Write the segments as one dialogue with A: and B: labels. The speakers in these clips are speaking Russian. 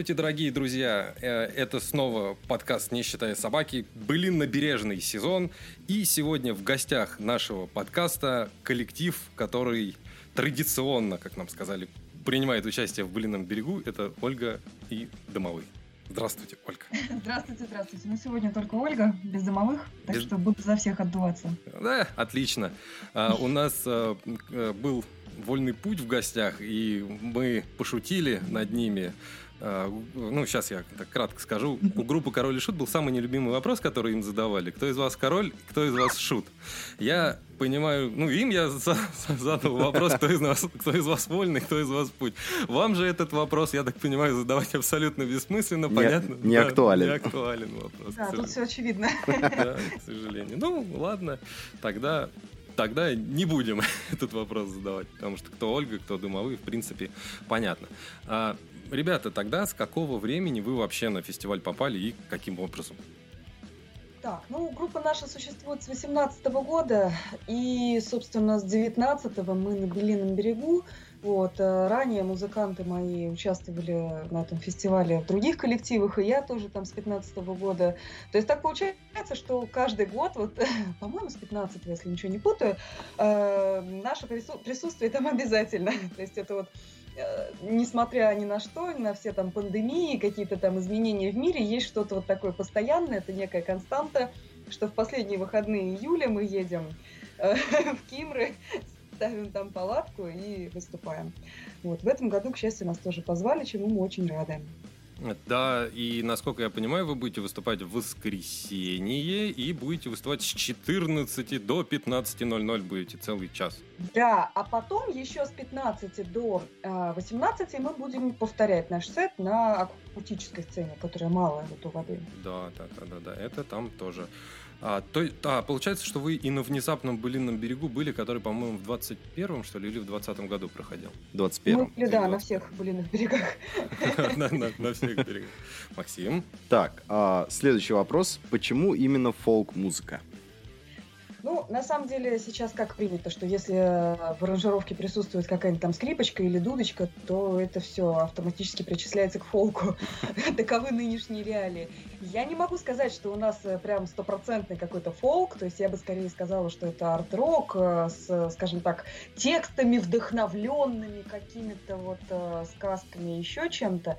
A: Здравствуйте, дорогие друзья! Э, это снова подкаст «Не считая собаки», Былин набережный сезон. И сегодня в гостях нашего подкаста коллектив, который традиционно, как нам сказали, принимает участие в «Былином берегу». Это Ольга и Домовой. Здравствуйте, Ольга.
B: Здравствуйте, здравствуйте. Ну, сегодня только Ольга, без домовых, так без... что буду за всех отдуваться.
A: Да, отлично. А, у нас а, был вольный путь в гостях, и мы пошутили над ними ну, сейчас я так кратко скажу. У группы «Король и Шут» был самый нелюбимый вопрос, который им задавали. Кто из вас король, кто из вас шут? Я понимаю, ну, им я задал вопрос, кто из, нас, кто из вас вольный, кто из вас путь. Вам же этот вопрос, я так понимаю, задавать абсолютно бессмысленно,
C: не,
A: понятно?
C: Не да, актуален.
A: Не актуален вопрос.
B: Да, тут все очевидно.
A: Да, к сожалению. Ну, ладно, тогда тогда не будем этот вопрос задавать, потому что кто Ольга, кто Дымовые, в принципе, понятно. А, Ребята, тогда с какого времени вы вообще на фестиваль попали и каким образом?
B: Так, ну, группа наша существует с 18 года, и, собственно, с 19 мы на Белином берегу. Вот, э, ранее музыканты мои участвовали на этом фестивале в других коллективах, и я тоже там с 15 года. То есть так получается, что каждый год, вот, по-моему, с 15 если ничего не путаю, э, наше присутствие там обязательно. То есть это вот несмотря ни на что, на все там пандемии, какие-то там изменения в мире, есть что-то вот такое постоянное, это некая константа, что в последние выходные июля мы едем э, в Кимры, ставим там палатку и выступаем. Вот. В этом году, к счастью, нас тоже позвали, чему мы очень рады.
A: Да, и насколько я понимаю, вы будете выступать в воскресенье и будете выступать с 14 до 15.00 будете целый час.
B: Да, а потом еще с 15 до 18 а, мы будем повторять наш сет на акустической сцене, которая малая вот у воды.
A: Да, да, да, да, да, это там тоже. А, то, а, получается, что вы и на внезапном былинном берегу были, который, по-моему, в 21-м, что ли, или в 20-м году проходил?
C: 21-м.
B: Ну, да, на всех былинных берегах.
A: На всех берегах. Максим?
C: Так, а, следующий вопрос. Почему именно фолк-музыка?
B: Ну, на самом деле, сейчас как принято, что если в аранжировке присутствует какая-нибудь там скрипочка или дудочка, то это все автоматически причисляется к фолку. Таковы нынешние реалии. Я не могу сказать, что у нас э, прям стопроцентный какой-то фолк, то есть я бы скорее сказала, что это арт-рок э, с, скажем так, текстами вдохновленными какими-то вот э, сказками, еще чем-то.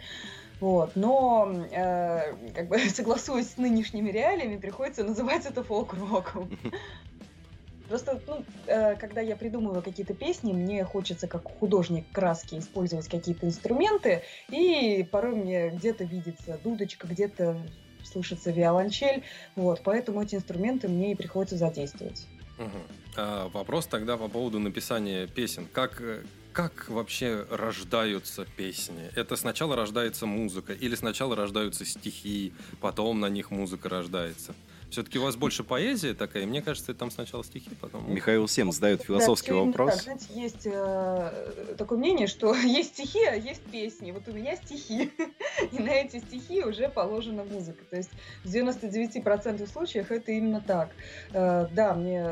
B: Вот. Но, э, как бы согласуясь с нынешними реалиями, приходится называть это фолк-роком. Просто, ну, э, когда я придумываю какие-то песни, мне хочется как художник краски использовать какие-то инструменты, и порой мне где-то видится дудочка, где-то слышится виолончель, вот, поэтому эти инструменты мне и приходится задействовать.
A: Угу. А, вопрос тогда по поводу написания песен. Как, э, как вообще рождаются песни? Это сначала рождается музыка или сначала рождаются стихи, потом на них музыка рождается? Все-таки у вас больше поэзия такая, мне кажется, там сначала стихи, потом...
C: Михаил Сем задает философский да, вопрос. Так,
B: знаете, есть э, такое мнение, что есть стихи, а есть песни. Вот у меня стихи, и на эти стихи уже положена музыка. То есть в 99% случаев это именно так. Э, да, мне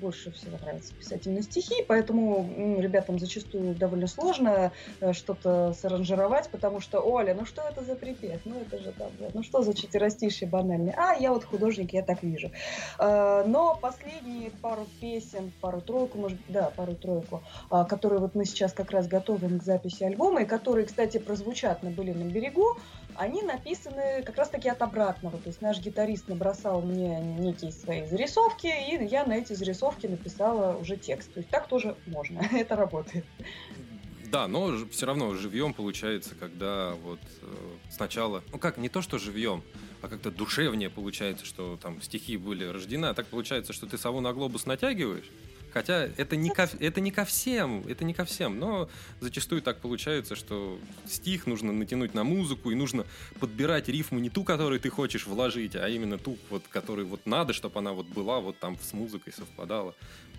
B: больше всего нравится писать именно стихи, поэтому ну, ребятам зачастую довольно сложно э, что-то саранжировать, потому что, Оля, ну что это за припев? Ну это же там, ну что за четверостишие банальное? А, я вот художник, я так вижу. Э, но последние пару песен, пару-тройку, может быть, да, пару-тройку, а, которые вот мы сейчас как раз готовим к записи альбома, и которые, кстати, прозвучат на Былином берегу, они написаны как раз-таки от обратного. То есть наш гитарист набросал мне некие свои зарисовки, и я на эти зарисовки написала уже текст. То есть так тоже можно, это работает.
A: Да, но все равно живьем получается, когда вот э, сначала, ну как, не то что живьем, а как-то душевнее получается, что там стихи были рождены, а так получается, что ты сову на глобус натягиваешь, Хотя это не, ко, это не ко всем, это не ко всем, но зачастую так получается, что стих нужно натянуть на музыку, и нужно подбирать рифму не ту, которую ты хочешь вложить, а именно ту, вот, которую вот надо, чтобы она вот была вот там с музыкой совпадала.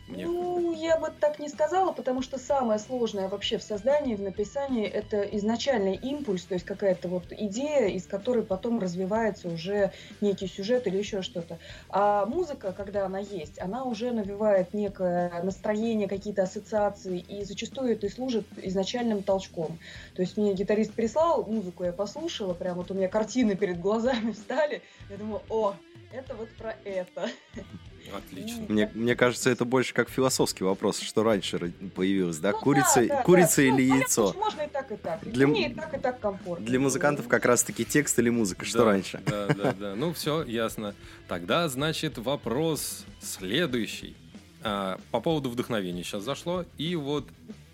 B: Мне... Ну, я бы так не сказала, потому что самое сложное вообще в создании, в написании, это изначальный импульс, то есть какая-то вот идея, из которой потом развивается уже некий сюжет или еще что-то. А музыка, когда она есть, она уже навевает некое настроение, какие-то ассоциации, и зачастую это и служит изначальным толчком. То есть мне гитарист прислал музыку, я послушала, прям вот у меня картины перед глазами встали, я думаю, о, это вот про это.
A: Отлично.
C: Мне, мне кажется, это больше как философский вопрос, что раньше появилось, да? Ну, курица, да, да, курица да. или ну, яйцо?
B: Понятно, можно и так, и так. Для, Мне и так, и так комфортно.
C: Для музыкантов как раз-таки текст или музыка, что
A: да,
C: раньше?
A: Да, да, да. Ну, все, ясно. Тогда, значит, вопрос следующий. А, по поводу вдохновения сейчас зашло. И вот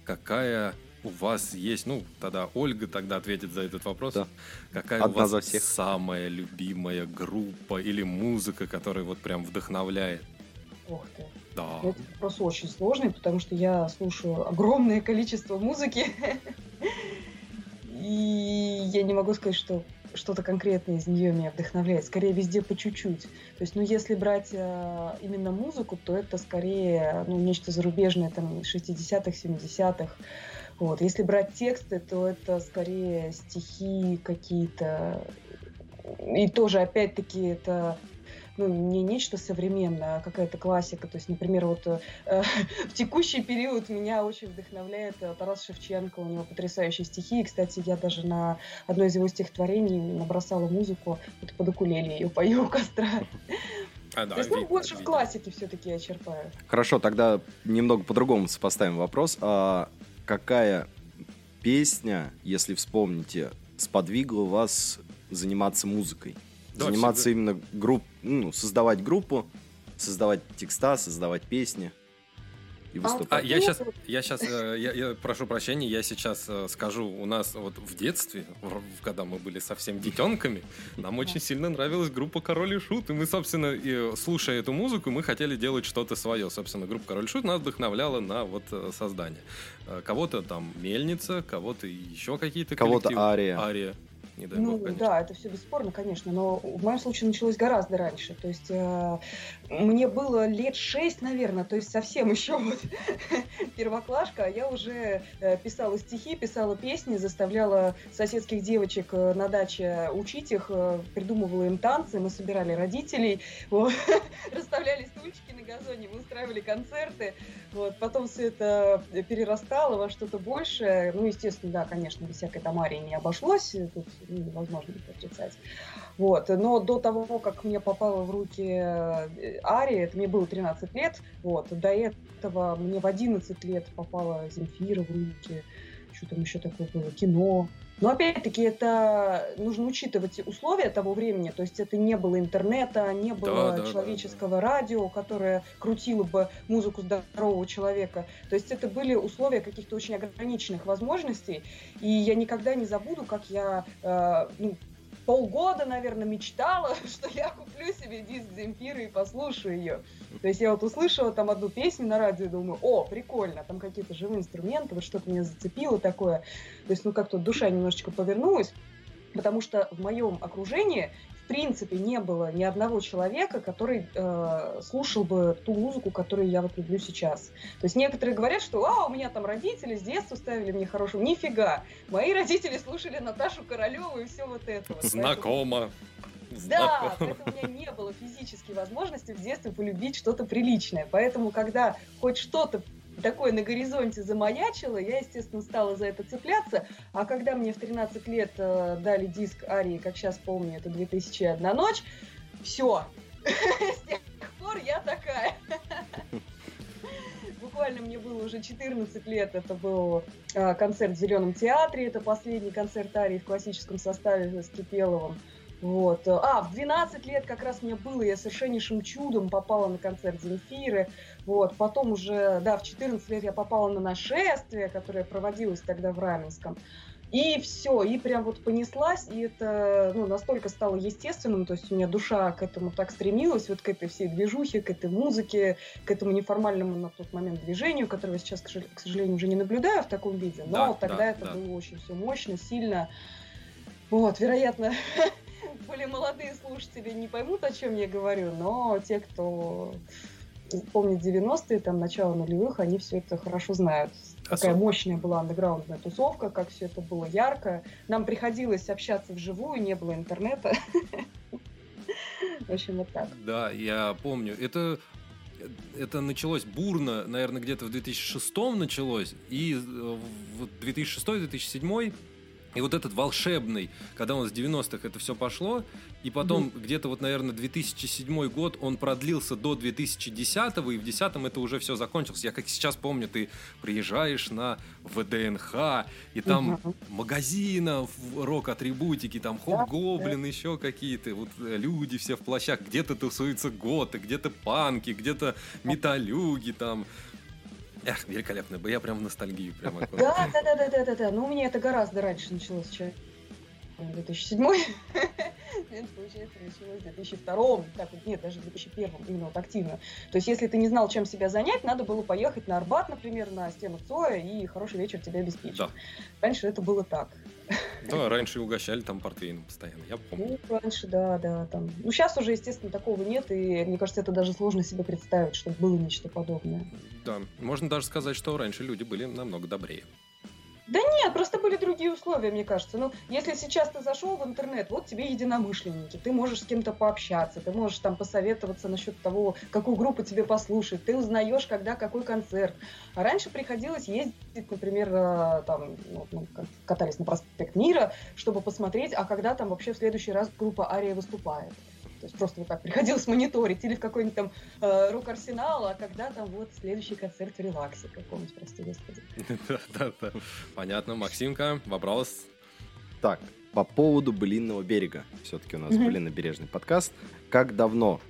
A: какая у вас есть, ну, тогда Ольга тогда ответит за этот вопрос. Да. Какая Одна у вас за всех. самая любимая группа или музыка, которая вот прям вдохновляет?
B: Ох ты.
A: Да.
B: Это вопрос очень сложный, потому что я слушаю огромное количество музыки. И я не могу сказать, что что-то конкретное из нее меня вдохновляет. Скорее, везде по чуть-чуть. То есть, ну, если брать э, именно музыку, то это скорее, ну, нечто зарубежное, там, 60-х, 70-х. Вот. Если брать тексты, то это скорее стихи какие-то. И тоже, опять-таки, это ну, не нечто современное, а какая-то классика. То есть, например, вот э, в текущий период меня очень вдохновляет э, Тарас Шевченко, у него потрясающие стихи. И, кстати, я даже на одно из его стихотворений набросала музыку, вот под укулеле ее пою у костра. А, да, То есть, ну, больше видно. в классике все-таки я черпаю.
C: Хорошо, тогда немного по-другому сопоставим вопрос. А какая песня, если вспомните, сподвигла вас заниматься музыкой? Да, заниматься всегда. именно групп, ну, создавать группу, создавать текста, создавать песни
A: и а выступать. А, я сейчас, я сейчас, э, я, я прошу прощения, я сейчас э, скажу, у нас вот в детстве, когда мы были совсем детенками, нам очень сильно нравилась группа Король и Шут, и мы, собственно, и, слушая эту музыку, мы хотели делать что-то свое. Собственно, группа Король и Шут нас вдохновляла на вот э, создание. Кого-то там Мельница, кого-то еще какие-то
C: Кого-то Ария.
A: Ария
B: не дай ну, бог, да, это все бесспорно, конечно, но в моем случае началось гораздо раньше. То есть э, мне было лет шесть, наверное, то есть совсем еще вот первоклашка, а я уже э, писала стихи, писала песни, заставляла соседских девочек э, на даче учить их, э, придумывала им танцы, мы собирали родителей, вот, расставляли стульчики на газоне, мы устраивали концерты, вот, потом все это перерастало во что-то большее, ну, естественно, да, конечно, без всякой тамарии не обошлось, тут невозможно это отрицать. Вот. Но до того, как мне попало в руки э, Ари, это мне было 13 лет, вот, до этого мне в 11 лет попала Земфира в руки, что там еще такое было, кино, но опять-таки это нужно учитывать условия того времени, то есть это не было интернета, не было да, человеческого да, да. радио, которое крутило бы музыку здорового человека. То есть это были условия каких-то очень ограниченных возможностей, и я никогда не забуду, как я э, ну, полгода, наверное, мечтала, что я куплю себе диск Земфиры и послушаю ее. То есть я вот услышала там одну песню на радио и думаю, о, прикольно, там какие-то живые инструменты, вот что-то меня зацепило такое. То есть, ну, как-то душа немножечко повернулась, потому что в моем окружении принципе не было ни одного человека, который э, слушал бы ту музыку, которую я вот люблю сейчас. То есть некоторые говорят, что а, у меня там родители с детства ставили мне хорошую. Нифига. Мои родители слушали Наташу Королеву и все вот это. Вот.
A: Знакомо.
B: Да, поэтому у меня не было физической возможности в детстве полюбить что-то приличное. Поэтому, когда хоть что-то такое на горизонте замаячило, я, естественно, стала за это цепляться. А когда мне в 13 лет э, дали диск Арии, как сейчас помню, это 2001 ночь, все. С тех пор я такая. Буквально мне было уже 14 лет, это был э, концерт в Зеленом театре, это последний концерт Арии в классическом составе с Кипеловым. Вот. А, в 12 лет как раз мне было, я совершеннейшим чудом попала на концерт Земфиры. Вот, потом уже, да, в 14 лет я попала на нашествие, которое проводилось тогда в Раменском. И все, и прям вот понеслась, и это ну, настолько стало естественным, то есть у меня душа к этому так стремилась, вот к этой всей движухе, к этой музыке, к этому неформальному на тот момент движению, которого я сейчас, к сожалению, уже не наблюдаю в таком виде, но да, тогда да, это да. было очень все мощно, сильно. Вот, вероятно, более молодые слушатели не поймут, о чем я говорю, но те, кто помнит 90-е, там, начало нулевых, они все это хорошо знают какая мощная была андеграундная тусовка, как все это было ярко. Нам приходилось общаться вживую, не было интернета. В общем, вот так.
A: Да, я помню. Это это началось бурно, наверное, где-то в 2006 началось, и в 2006-2007 и вот этот волшебный, когда у нас в 90-х это все пошло, и потом mm-hmm. где-то вот, наверное, 2007 год он продлился до 2010, и в 10 это уже все закончилось. Я как сейчас помню, ты приезжаешь на ВДНХ, и там mm-hmm. магазинов, рок-атрибутики, там хоп-гоблин, yeah, еще какие-то, вот э, люди все в плащах, где-то тусуются готы, где-то панки, где-то металюги там. Эх, великолепно. Я прям в ностальгию прямо.
B: Да, да, да, да, да, да, да. Ну, у меня это гораздо раньше началось, чем 2007 это, получается, началось в 2002 так, нет, даже в 2001 именно вот активно. То есть, если ты не знал, чем себя занять, надо было поехать на Арбат, например, на стену Цоя, и хороший вечер тебе обеспечить. Да. Раньше это было так.
A: Да, раньше угощали там портвейном постоянно, я помню.
B: Ну, раньше, да, да. Там. Ну, сейчас уже, естественно, такого нет, и мне кажется, это даже сложно себе представить, что было нечто подобное.
A: Да, можно даже сказать, что раньше люди были намного добрее.
B: Да нет, просто были другие условия, мне кажется. Ну, если сейчас ты зашел в интернет, вот тебе единомышленники, ты можешь с кем-то пообщаться, ты можешь там посоветоваться насчет того, какую группу тебе послушать, ты узнаешь, когда какой концерт. А раньше приходилось ездить, например, э, там, ну, катались на проспект Мира, чтобы посмотреть, а когда там вообще в следующий раз группа Ария выступает. То есть просто вот так приходилось мониторить или в какой-нибудь там э, рок-арсенал, а когда там вот следующий концерт в релаксе каком-нибудь, прости господи.
A: Да-да-да. Понятно. Максимка, вопрос.
C: Так, по поводу Былинного берега. Все-таки у нас Былинно-бережный подкаст. Как давно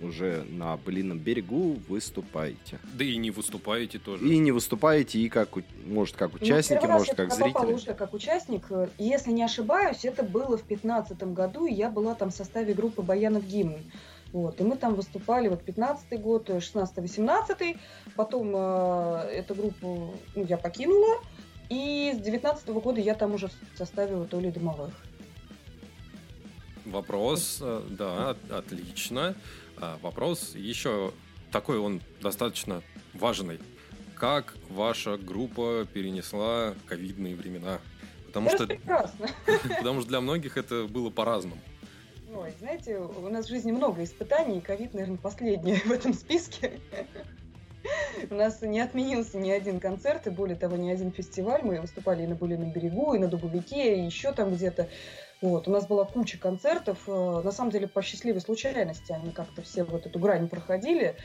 C: уже на Былином берегу выступаете.
A: Да и не выступаете тоже.
C: И не выступаете, и как, может, как ну, участники, ну, может, как зрители.
B: уже как участник. Если не ошибаюсь, это было в 2015 году, и я была там в составе группы «Баянов гимн». Вот, и мы там выступали вот 15 год, 16-18, потом э, эту группу ну, я покинула, и с 19 -го года я там уже в составе вот Оли Домовых.
A: Вопрос, э, да, отлично. А, вопрос еще такой, он достаточно важный. Как ваша группа перенесла ковидные времена?
B: Потому что, прекрасно.
A: Потому что для многих это было по-разному.
B: Ой, знаете, у нас в жизни много испытаний, и ковид, наверное, последний в этом списке. У нас не отменился ни один концерт, и более того, ни один фестиваль. Мы выступали и на Булином берегу, и на Дубовике, и еще там где-то. Вот, у нас была куча концертов, э, на самом деле по счастливой случайности они как-то все вот эту грань проходили.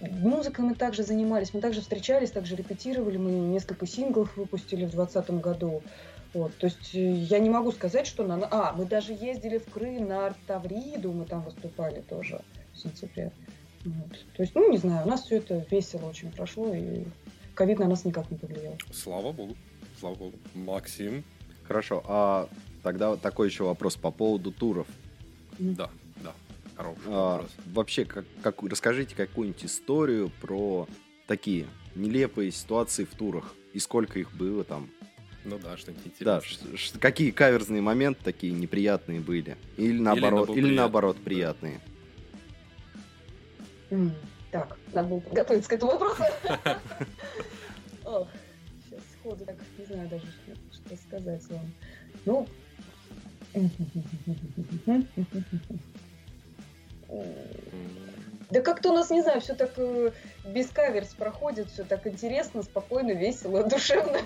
B: Музыкой мы также занимались, мы также встречались, также репетировали, мы несколько синглов выпустили в 2020 году. Вот, то есть э, я не могу сказать, что на... А, мы даже ездили в Крым на Артавриду, мы там выступали тоже в сентябре. Вот. То есть, ну, не знаю, у нас все это весело очень прошло, и ковид на нас никак не повлиял.
A: Слава богу, слава богу. Максим?
C: Хорошо, а Тогда такой еще вопрос по поводу туров.
A: Да, да, хороший
C: а, вопрос. Вообще, как, как, расскажите какую-нибудь историю про такие нелепые ситуации в турах. И сколько их было там?
A: Ну да, что-нибудь интересное.
C: Да, какие каверзные моменты такие неприятные были? Или наоборот, или, или наоборот приятные?
B: Так, надо было подготовиться к этому вопросу. Сейчас сходу так не знаю даже, что сказать вам. Ну, да как-то у нас, не знаю, все так э, без каверс проходит, все так интересно, спокойно, весело, душевно.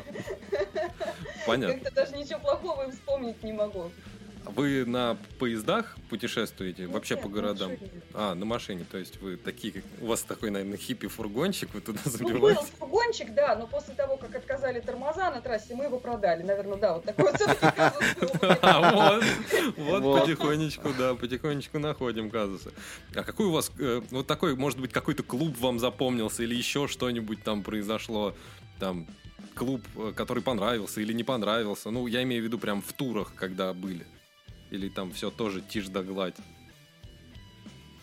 A: Понятно.
B: Как-то даже ничего плохого вспомнить не могу.
A: Вы на поездах путешествуете
B: Нет,
A: вообще
B: нет,
A: по
B: на
A: городам?
B: машине.
A: А, на машине. То есть вы такие, как... у вас такой, наверное, хиппи-фургончик, вы туда
B: Ну, был
A: забиваете.
B: фургончик, да, но после того, как отказали тормоза на трассе, мы его продали. Наверное, да, вот такой вот.
A: А, Вот, вот
C: Вот.
A: потихонечку, да, потихонечку находим казусы. А какой у вас, э, вот такой, может быть, какой-то клуб вам запомнился или еще что-нибудь там произошло, там, клуб, э, который понравился или не понравился? Ну, я имею в виду прям в турах, когда были. Или там все тоже тишь да гладь.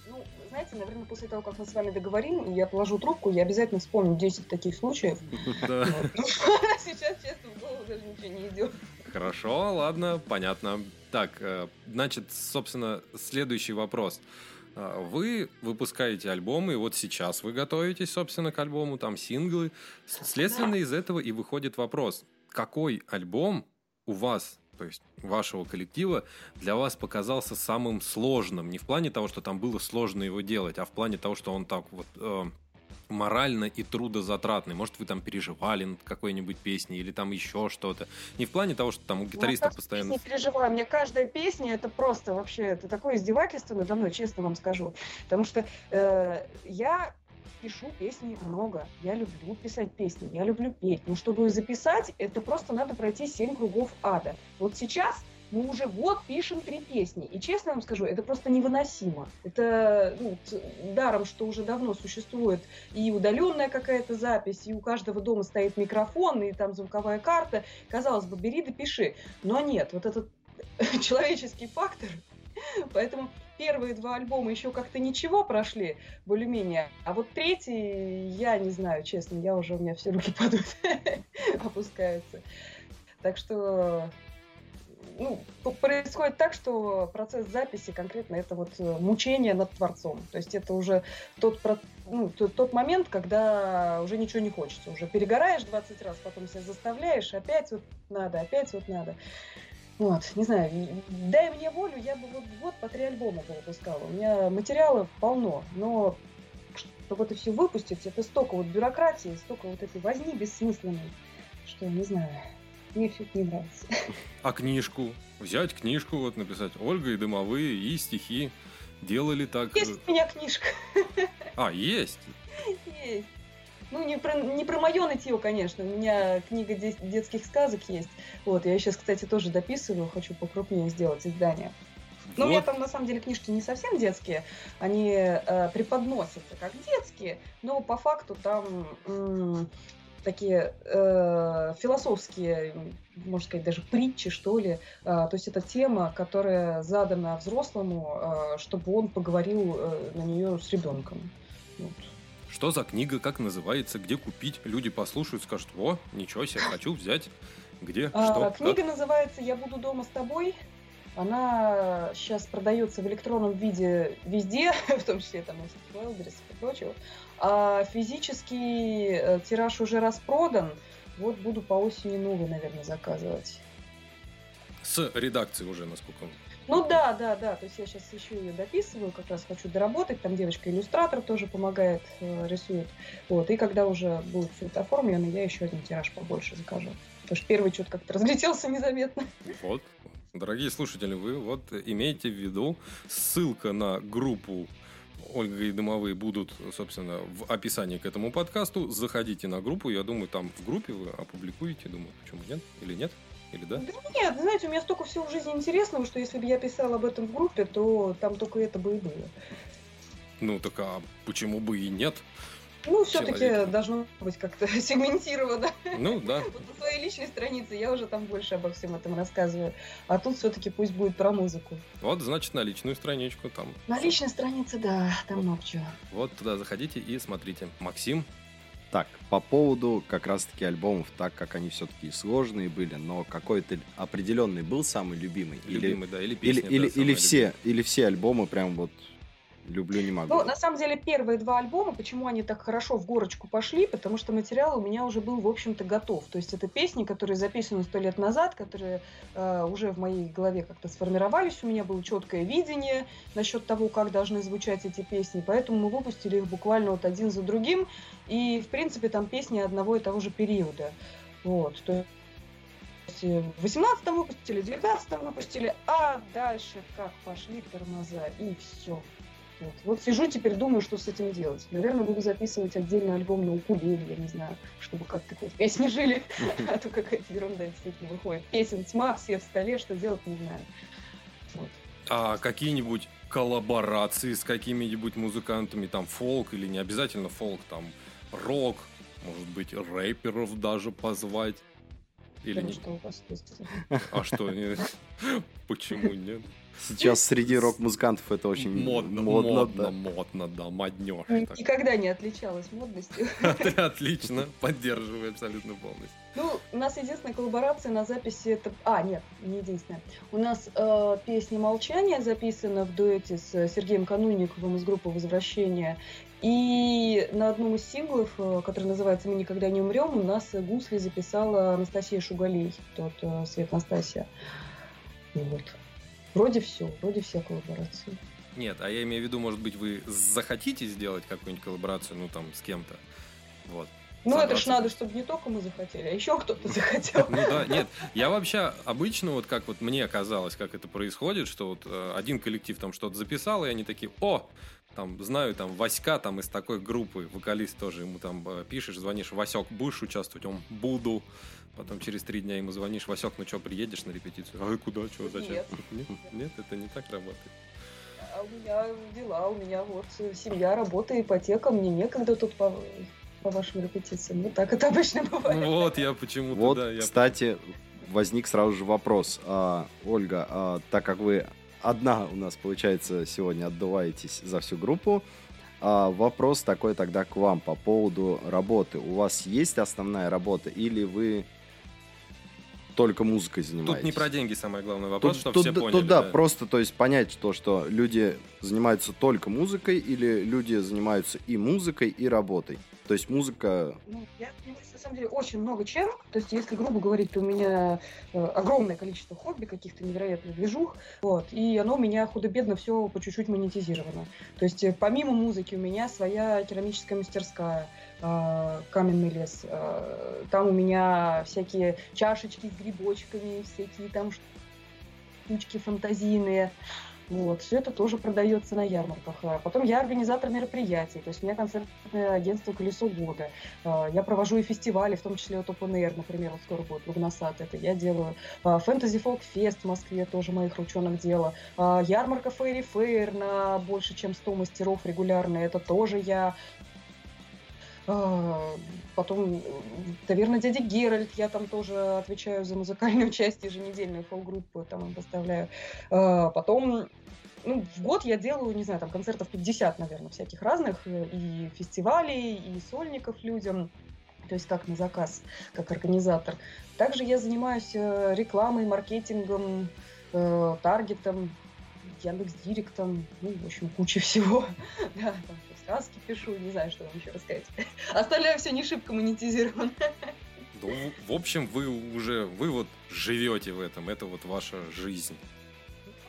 B: Ну, знаете, наверное, после того, как мы с вами договорим, я положу трубку, я обязательно вспомню 10 таких случаев.
A: Да.
B: Сейчас, честно, в голову даже ничего не идет.
A: Хорошо, ладно, понятно. Так, э, значит, собственно, следующий вопрос. А, Вы выпускаете альбомы, и вот сейчас вы готовитесь, собственно, к альбому, там синглы. Следственно, из этого и выходит вопрос, какой альбом у вас, то есть вашего коллектива, для вас показался самым сложным? Не в плане того, что там было сложно его делать, а в плане того, что он так вот э, морально и трудозатратный. Может, вы там переживали над какой-нибудь песней или там еще что-то. Не в плане того, что там у гитариста постоянно...
B: Не переживай, мне каждая песня это просто вообще это такое издевательство надо мной, честно вам скажу. Потому что э, я пишу песни много, я люблю писать песни, я люблю петь. Но чтобы записать, это просто надо пройти семь кругов ада. Вот сейчас мы уже год пишем три песни. И честно вам скажу, это просто невыносимо. Это ну, даром, что уже давно существует и удаленная какая-то запись, и у каждого дома стоит микрофон, и там звуковая карта. Казалось бы, бери да пиши. Но нет, вот этот человеческий фактор. Поэтому первые два альбома еще как-то ничего прошли, более-менее. А вот третий, я не знаю, честно, я уже, у меня все руки падают, опускаются. Так что ну, происходит так, что процесс записи конкретно это вот э, мучение над творцом. То есть это уже тот, ну, т- тот момент, когда уже ничего не хочется. Уже перегораешь 20 раз, потом себя заставляешь, опять вот надо, опять вот надо. Вот, не знаю, дай мне волю, я бы вот год по три альбома бы выпускала. У меня материалов полно, но чтобы это все выпустить, это столько вот бюрократии, столько вот этой возни бессмысленной, что, не знаю, мне все это не нравится.
A: А книжку? Взять книжку, вот написать Ольга и дымовые, и стихи. Делали так... э,
B: Есть у меня книжка.
A: А, есть.
B: Есть. Ну, не про, не про мое нытье, конечно. У меня книга де- детских сказок есть. Вот, я сейчас, кстати, тоже дописываю, хочу покрупнее сделать издание. Но у меня
A: Вот.
B: там, на самом деле, книжки не совсем детские. Они э, преподносятся как детские, но по факту там м, такие э, философские, можно сказать, даже притчи, что ли. А, то есть это тема, которая задана взрослому, э, чтобы он поговорил э, на нее с ребенком. Вот.
A: Что за книга, как называется, где купить? Люди послушают, скажут, о, ничего себе, хочу взять. Где,
B: А,
A: что,
B: книга
A: как?
B: называется «Я буду дома с тобой». Она сейчас продается в электронном виде везде, в том числе там в Wildberries и прочего. А физический э, тираж уже распродан. Вот буду по осени новый, наверное, заказывать.
A: С редакцией уже, насколько...
B: Ну да, да, да. То есть я сейчас еще ее дописываю, как раз хочу доработать. Там девочка-иллюстратор тоже помогает, э, рисует. Вот. И когда уже будет все это оформлено, я еще один тираж побольше закажу. Потому что первый что-то как-то разлетелся незаметно.
A: Вот. Дорогие слушатели, вы вот имейте в виду, ссылка на группу Ольга и Дымовые будут, собственно, в описании к этому подкасту. Заходите на группу, я думаю, там в группе вы опубликуете, думаю, почему нет, или нет, или да?
B: Да нет, знаете, у меня столько всего в жизни интересного, что если бы я писала об этом в группе, то там только это бы и было.
A: Ну так а почему бы и нет?
B: Ну, все-таки должно быть как-то сегментировано.
A: Ну да,
B: Вот на своей личной странице я уже там больше обо всем этом рассказываю. А тут все-таки пусть будет про музыку.
A: вот значит на личную страничку там.
B: На личной странице, да, там много чего.
A: Вот туда заходите и смотрите. Максим,
C: Так, по поводу как раз-таки альбомов, так как они все-таки сложные были, но какой-то определенный был самый любимый?
A: любимый, да, или
C: или,
A: песня,
C: или,
A: да,
C: или,
A: самая
C: все, или все альбомы прям вот люблю, не могу.
B: Ну, на самом деле, первые два альбома, почему они так хорошо в горочку пошли, потому что материал у меня уже был, в общем-то, готов. То есть это песни, которые записаны сто лет назад, которые э, уже в моей голове как-то сформировались. У меня было четкое видение насчет того, как должны звучать эти песни. Поэтому мы выпустили их буквально вот один за другим. И, в принципе, там песни одного и того же периода. Вот. То есть э, в 18-м выпустили, в 19-м выпустили, а дальше как пошли тормоза, и все. Вот. вот сижу теперь, думаю, что с этим делать. Наверное, буду записывать отдельный альбом на укулеле, я не знаю, чтобы как-то хоть песни жили, а то какая-то ерунда действительно выходит. Песен тьма, свет в столе, что делать, не знаю.
A: Вот. А какие-нибудь коллаборации с какими-нибудь музыкантами, там, фолк или не обязательно фолк, там, рок, может быть, рэперов даже позвать? Или не? Что у вас есть? А что? Почему нет?
C: Сейчас среди рок-музыкантов это очень
A: модно. Модно, модно, да, модно, да моднёж.
B: Никогда не отличалась модностью.
A: Отлично, поддерживаю абсолютно полностью.
B: Ну, у нас единственная коллаборация на записи это... А, нет, не единственная. У нас э, песня «Молчание» записана в дуэте с Сергеем Канунниковым из группы «Возвращение». И на одном из синглов, э, который называется «Мы никогда не умрем», у нас гусли записала Анастасия Шугалей, тот э, Свет Настасья. Вот. Вроде все, вроде все коллаборации.
A: Нет, а я имею в виду, может быть, вы захотите сделать какую-нибудь коллаборацию, ну, там, с кем-то. Вот.
B: Ну, собраться. это ж надо, чтобы не только мы захотели, а еще кто-то захотел.
A: Ну да, нет, я вообще обычно, вот как вот мне казалось, как это происходит, что вот э, один коллектив там что-то записал, и они такие, о, там, знаю, там, Васька там из такой группы, вокалист тоже, ему там э, пишешь, звонишь, Васек, будешь участвовать? Он, буду. Потом через три дня ему звонишь, Васек, ну что, приедешь на репетицию? А куда, что, зачем? Нет. Нет, нет, это не так работает.
B: А у меня дела, у меня вот семья, работа, ипотека, мне некогда тут по, по вашим репетициям. Ну так это обычно бывает.
A: Вот, я почему-то,
C: вот,
A: да. Я...
C: кстати, возник сразу же вопрос. А, Ольга, а, так как вы одна у нас, получается, сегодня отдуваетесь за всю группу, а, вопрос такой тогда к вам по поводу работы. У вас есть основная работа или вы только музыкой занимаетесь.
A: Тут не про деньги самое главное вопрос,
C: чтобы
A: тут, все
C: поняли.
A: Тут
C: да, да, просто то есть понять то, что люди занимаются только музыкой или люди занимаются и музыкой, и работой. То есть музыка...
B: Ну, я занимаюсь, на самом деле, очень много чем. То есть, если грубо говорить, то у меня э, огромное количество хобби, каких-то невероятных движух. Вот, и оно у меня худо-бедно все по чуть-чуть монетизировано. То есть, э, помимо музыки, у меня своя керамическая мастерская, каменный лес. Э, там у меня всякие чашечки с грибочками, всякие там штучки фантазийные. Вот, все это тоже продается на ярмарках. А потом я организатор мероприятий, то есть у меня концертное агентство «Колесо года». А, я провожу и фестивали, в том числе вот Open Air, например, вот скоро будет Лугнасад, это я делаю. Фэнтези Фолк Фест в Москве тоже моих ручонок дело. А, ярмарка Фейри Фейр на больше, чем 100 мастеров регулярно, это тоже я. Потом, наверное, дядя Геральт, я там тоже отвечаю за музыкальную часть еженедельную фол-группу, там им поставляю. Потом ну, в год я делаю, не знаю, там концертов 50, наверное, всяких разных, э, и фестивалей, и сольников людям, то есть как на заказ, как организатор. Также я занимаюсь э, рекламой, маркетингом, э, таргетом, Яндекс Директом, ну, в общем, куча всего. да, там сказки пишу, не знаю, что вам еще рассказать. Остальное все не шибко монетизировано.
A: Ну, в общем, вы уже, вы вот живете в этом, это вот ваша жизнь.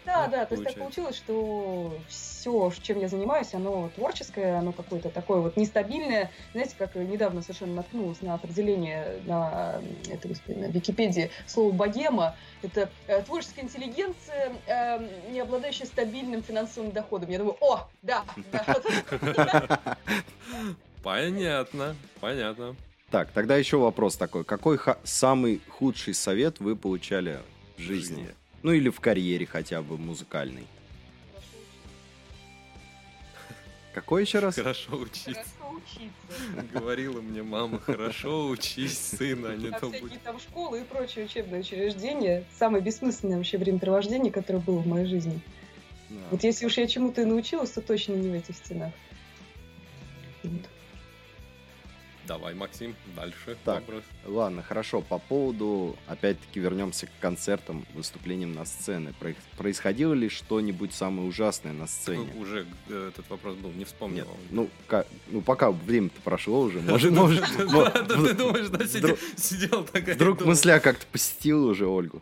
B: Да, да, то есть так получилось, что все, чем я занимаюсь, оно творческое, оно какое-то такое вот нестабильное. Знаете, как недавно совершенно наткнулась на определение на, это, господи, на Википедии слова «богема». Это э, творческая интеллигенция, э, не обладающая стабильным финансовым доходом. Я думаю, о, да, да.
A: Понятно, понятно.
C: Так, тогда еще вопрос такой. Какой самый худший совет вы получали в жизни? жизни. Ну или в карьере хотя бы музыкальной. Какой еще раз?
A: Хорошо учиться. Хорошо учиться. Говорила мне мама, хорошо учись, сын, а не то
B: будет. там школы и прочие учебные учреждения. Самое бессмысленное вообще времяпровождение, которое было в моей жизни. Вот если уж я чему-то и научилась, то точно не в этих стенах.
A: Давай, Максим, дальше
C: так, вопрос. Ладно, хорошо. По поводу, опять-таки, вернемся к концертам, выступлениям на сцене. Происходило ли что-нибудь самое ужасное на сцене?
A: Ну, уже э, этот вопрос был, не вспомнил. Нет,
C: ну, как, ну, пока время-то прошло уже, может,
A: может... Ты думаешь, да, сидел такая...
C: Вдруг мысля как-то посетила уже Ольгу.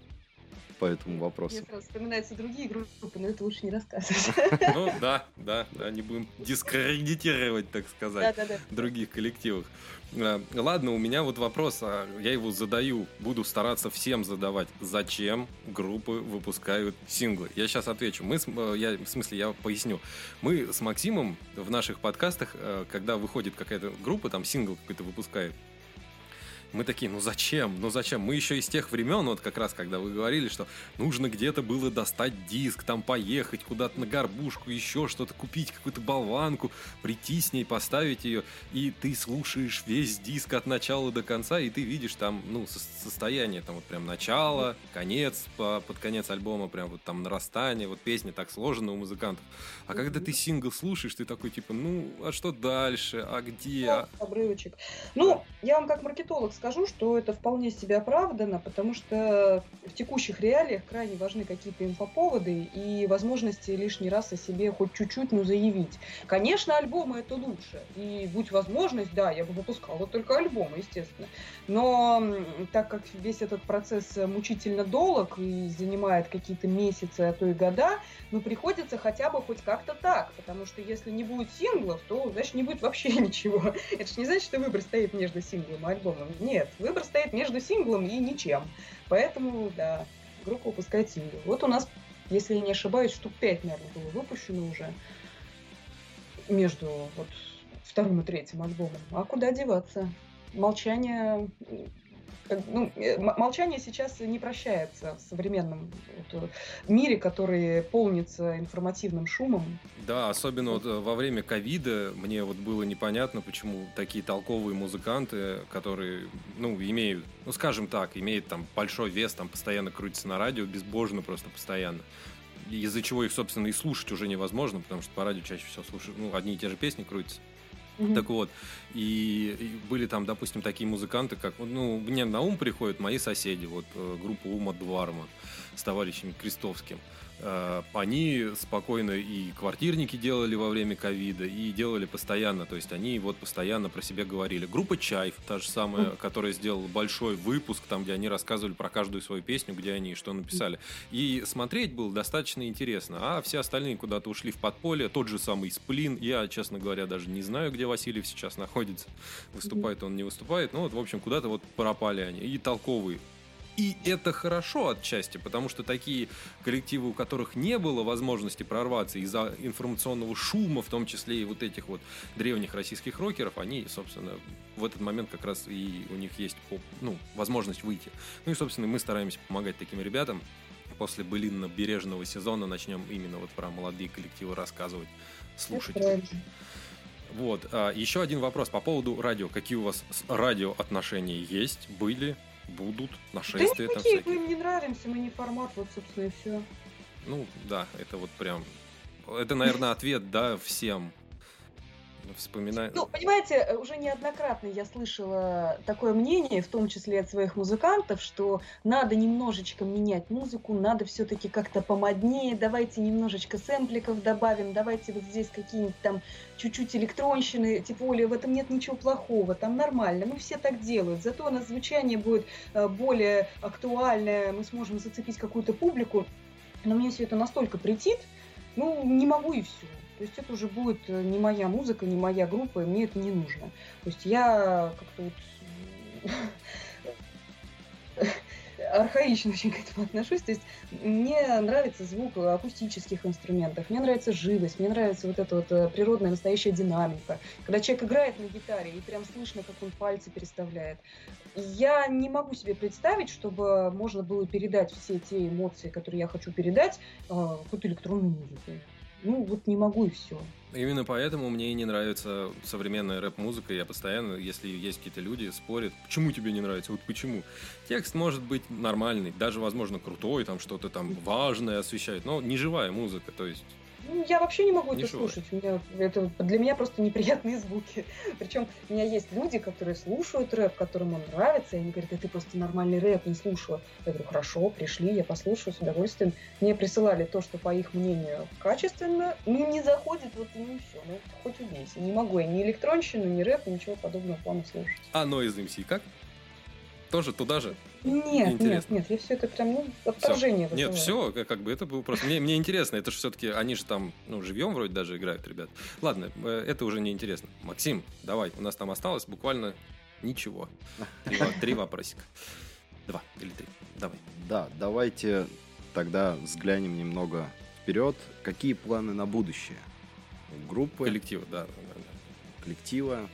C: По этому вопросу.
B: Мне сразу вспоминаются другие группы, но это лучше не рассказывать.
A: Ну да, да, да, не будем дискредитировать, так сказать, других коллективов. А, ладно, у меня вот вопрос, а я его задаю, буду стараться всем задавать. Зачем группы выпускают синглы? Я сейчас отвечу. Мы, э, я, в смысле, я поясню. Мы с Максимом в наших подкастах, э, когда выходит какая-то группа, там сингл какой-то выпускает, мы такие, ну зачем? Ну зачем? Мы еще из тех времен, вот как раз, когда вы говорили, что нужно где-то было достать диск, там поехать куда-то на горбушку, еще что-то купить, какую-то болванку, прийти с ней, поставить ее, и ты слушаешь весь диск от начала до конца, и ты видишь там, ну, состояние, там вот прям начало, конец, под конец альбома, прям вот там нарастание, вот песня так сложена у музыкантов. А когда ты сингл слушаешь, ты такой, типа, ну, а что дальше, а где?
B: Обрывочек. Ну, я вам как маркетолог скажу, что это вполне себе оправдано, потому что в текущих реалиях крайне важны какие-то инфоповоды и возможности лишний раз о себе хоть чуть-чуть, ну, заявить. Конечно, альбомы это лучше. И будь возможность, да, я бы выпускала только альбомы, естественно. Но так как весь этот процесс мучительно долг и занимает какие-то месяцы, а то и года, ну, приходится хотя бы хоть как-то так. Потому что если не будет синглов, то, значит, не будет вообще ничего. Это же не значит, что выбор стоит между синглом и альбомом. Нет, выбор стоит между синглом и ничем. Поэтому, да, группа выпускает сингл. Вот у нас, если я не ошибаюсь, штук 5, наверное, было выпущено уже между вот вторым и третьим альбомом. А куда деваться? Молчание ну, э, молчание сейчас не прощается в современном вот, э, мире, который полнится информативным шумом.
A: Да, особенно вот э, во время ковида мне вот было непонятно, почему такие толковые музыканты, которые, ну, имеют, ну, скажем так, имеют там большой вес, там постоянно крутятся на радио, безбожно просто постоянно из-за чего их, собственно, и слушать уже невозможно, потому что по радио чаще всего слушают, ну, одни и те же песни крутятся. Mm-hmm. Так вот, и, и были там, допустим, такие музыканты, как, ну, мне на ум приходят мои соседи, вот э, группа Ума Дварма с товарищем Крестовским. Э, они спокойно и квартирники делали во время ковида, и делали постоянно, то есть они вот постоянно про себя говорили. Группа Чайф, та же самая, которая сделала большой выпуск, там, где они рассказывали про каждую свою песню, где они что написали. И смотреть было достаточно интересно, а все остальные куда-то ушли в подполье, тот же самый Сплин, я, честно говоря, даже не знаю, где Васильев сейчас находится, выступает он, не выступает, ну вот, в общем, куда-то вот пропали они, и толковые и это хорошо отчасти, потому что такие коллективы, у которых не было возможности прорваться из-за информационного шума, в том числе и вот этих вот древних российских рокеров, они, собственно, в этот момент как раз и у них есть ну, возможность выйти. Ну и, собственно, мы стараемся помогать таким ребятам. После былинно-бережного сезона начнем именно вот про молодые коллективы рассказывать, слушать. Вот. А, еще один вопрос по поводу радио. Какие у вас радио отношения есть, были? Будут нашествия.
B: Да там всякие. мы им не нравимся, мы не формат, вот, собственно, и все.
A: Ну, да, это вот прям... Это, наверное, ответ, да, всем вспоминаю.
B: Ну, понимаете, уже неоднократно я слышала такое мнение, в том числе от своих музыкантов, что надо немножечко менять музыку, надо все-таки как-то помоднее, давайте немножечко сэмпликов добавим, давайте вот здесь какие-нибудь там чуть-чуть электронщины, тем более в этом нет ничего плохого, там нормально, ну все так делают, зато у нас звучание будет э, более актуальное, мы сможем зацепить какую-то публику, но мне все это настолько претит, ну, не могу и все. То есть это уже будет э, не моя музыка, не моя группа, и мне это не нужно. То есть я как-то вот архаично очень к этому отношусь. То есть мне нравится звук акустических инструментов, мне нравится живость, мне нравится вот эта вот э, природная настоящая динамика. Когда человек играет на гитаре и прям слышно, как он пальцы переставляет. Я не могу себе представить, чтобы можно было передать все те эмоции, которые я хочу передать, э, какой-то электронной музыкой ну вот не могу и все.
A: Именно поэтому мне и не нравится современная рэп-музыка. Я постоянно, если есть какие-то люди, спорят, почему тебе не нравится, вот почему. Текст может быть нормальный, даже, возможно, крутой, там что-то там важное освещает, но не живая музыка, то есть
B: я вообще не могу это слушать. У меня, это для меня просто неприятные звуки. Причем у меня есть люди, которые слушают рэп, которым он нравится, и они говорят, да ты просто нормальный рэп не слушала. Я говорю, хорошо, пришли, я послушаю с удовольствием. Мне присылали то, что, по их мнению, качественно. Ну, не заходит, вот и ну все. Ну, хоть убейся. Не могу я ни электронщину, ни рэп, ничего подобного плана слушать.
A: А Noise MC как? тоже туда же?
B: Нет, Интересно. нет, нет, я все это прям, ну, отторжение
A: все. Нет, все, как бы это было просто... Мне, мне интересно, это же все-таки, они же там, ну, живьем вроде даже играют, ребят. Ладно, э, это уже не интересно. Максим, давай, у нас там осталось буквально ничего. Три, три вопросика. Два или три. Давай.
C: Да, давайте тогда взглянем немного вперед. Какие планы на будущее? Группы?
A: Коллектива, да.
C: Коллектива?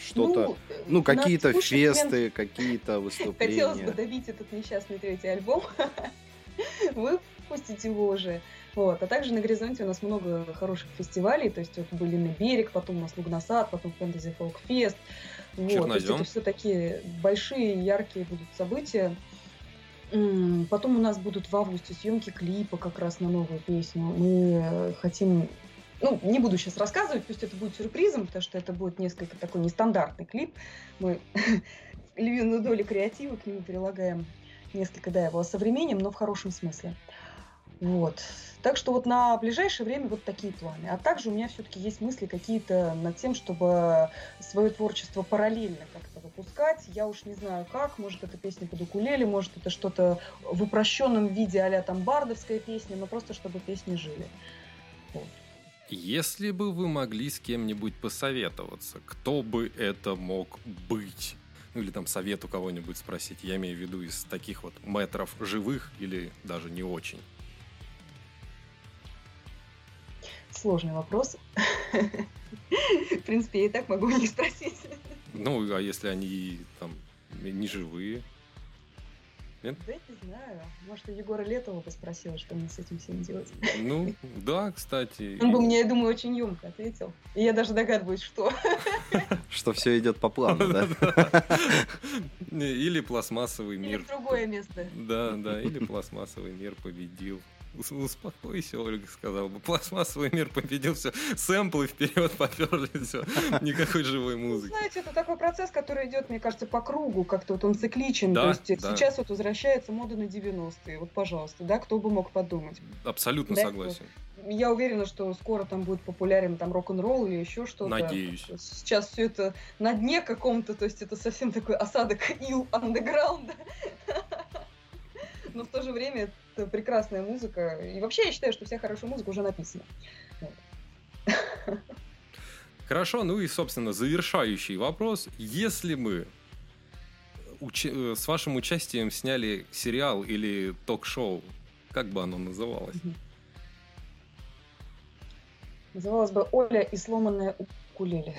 C: Что-то, ну, ну какие-то фесты, момент... какие-то выступления.
B: Хотелось бы добить этот несчастный третий альбом, выпустить его уже. Вот. А также на горизонте у нас много хороших фестивалей, то есть вот были на берег, потом у нас Лугнасад, потом Фэнтези Фолк Фест. Вот. То есть это все такие большие, яркие будут события. Потом у нас будут в августе съемки клипа как раз на новую песню. Мы хотим ну, не буду сейчас рассказывать, пусть это будет сюрпризом, потому что это будет несколько такой нестандартный клип. Мы львиную долю креатива к нему прилагаем несколько, да, его современем, но в хорошем смысле. Вот. Так что вот на ближайшее время вот такие планы. А также у меня все-таки есть мысли какие-то над тем, чтобы свое творчество параллельно как-то выпускать. Я уж не знаю как, может это песня под укулеле, может это что-то в упрощенном виде а там бардовская песня, но просто чтобы песни жили.
A: Если бы вы могли с кем-нибудь посоветоваться, кто бы это мог быть? Ну или там совет у кого-нибудь спросить, я имею в виду из таких вот метров живых или даже не очень.
B: Сложный вопрос. В принципе, я и так могу не спросить.
A: Ну, а если они там не живые?
B: Нет? Да не знаю. Может, у Егора Летова бы спросила, что мне с этим всем делать.
A: Ну, да, кстати.
B: Он бы мне, я думаю, очень емко ответил. И я даже догадываюсь, что.
C: Что все идет по плану, да?
A: Или пластмассовый мир.
B: Или другое место.
A: Да, да, или пластмассовый мир победил. Успокойся, Ольга сказала бы. Пластмассовый мир победил все. Сэмплы вперед поперли все. Никакой живой ну, музыки.
B: знаете, это такой процесс, который идет, мне кажется, по кругу. Как-то вот он цикличен. Да, То есть да. сейчас вот возвращается мода на 90-е. Вот, пожалуйста, да, кто бы мог подумать.
A: Абсолютно да, согласен.
B: Я уверена, что скоро там будет популярен там рок-н-ролл или еще что-то.
A: Надеюсь.
B: Сейчас все это на дне каком-то, то есть это совсем такой осадок ил андеграунда. Но в то же время прекрасная музыка. И вообще я считаю, что вся хорошая музыка уже написана. Вот.
A: Хорошо, ну и, собственно, завершающий вопрос. Если мы уч- э, с вашим участием сняли сериал или ток-шоу, как бы оно называлось?
B: Называлось бы «Оля и сломанная укулеле».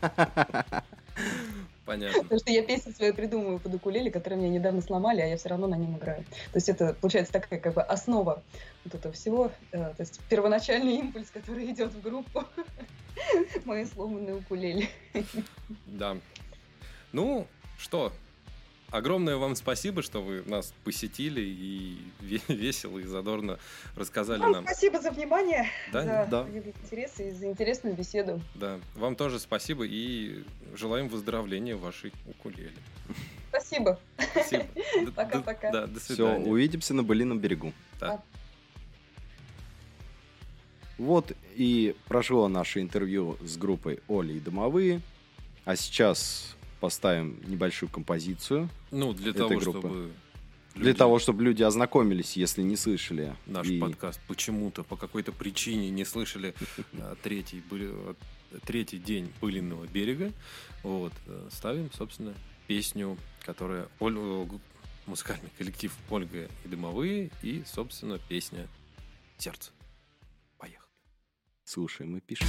A: Понятно.
B: Потому что я песню свою придумываю под укулеле, который мне недавно сломали, а я все равно на нем играю. То есть это получается такая как бы основа вот этого всего. Э, то есть первоначальный импульс, который идет в группу. Мои сломанные укулеле.
A: Да. Ну, что, огромное вам спасибо, что вы нас посетили и весело и задорно рассказали вам
B: нам. Спасибо за внимание, да? за да. интерес и за интересную беседу.
A: Да, вам тоже спасибо и желаем выздоровления вашей укулеле.
B: Спасибо. Пока-пока.
A: Да, до свидания.
C: Все, увидимся на Былином берегу. Да. Вот и прошло наше интервью с группой Оли и Домовые. А сейчас поставим небольшую композицию.
A: Ну, для того, группы. чтобы...
C: Люди... Для того, чтобы люди ознакомились, если не слышали.
A: Наш и... подкаст почему-то, по какой-то причине не слышали а, третий, третий день пыльного берега. Вот. Э, ставим, собственно, песню, которая... Оль... Музыкальный коллектив Ольга и Дымовые и, собственно, песня «Сердце». Поехали.
C: Слушаем и пишем.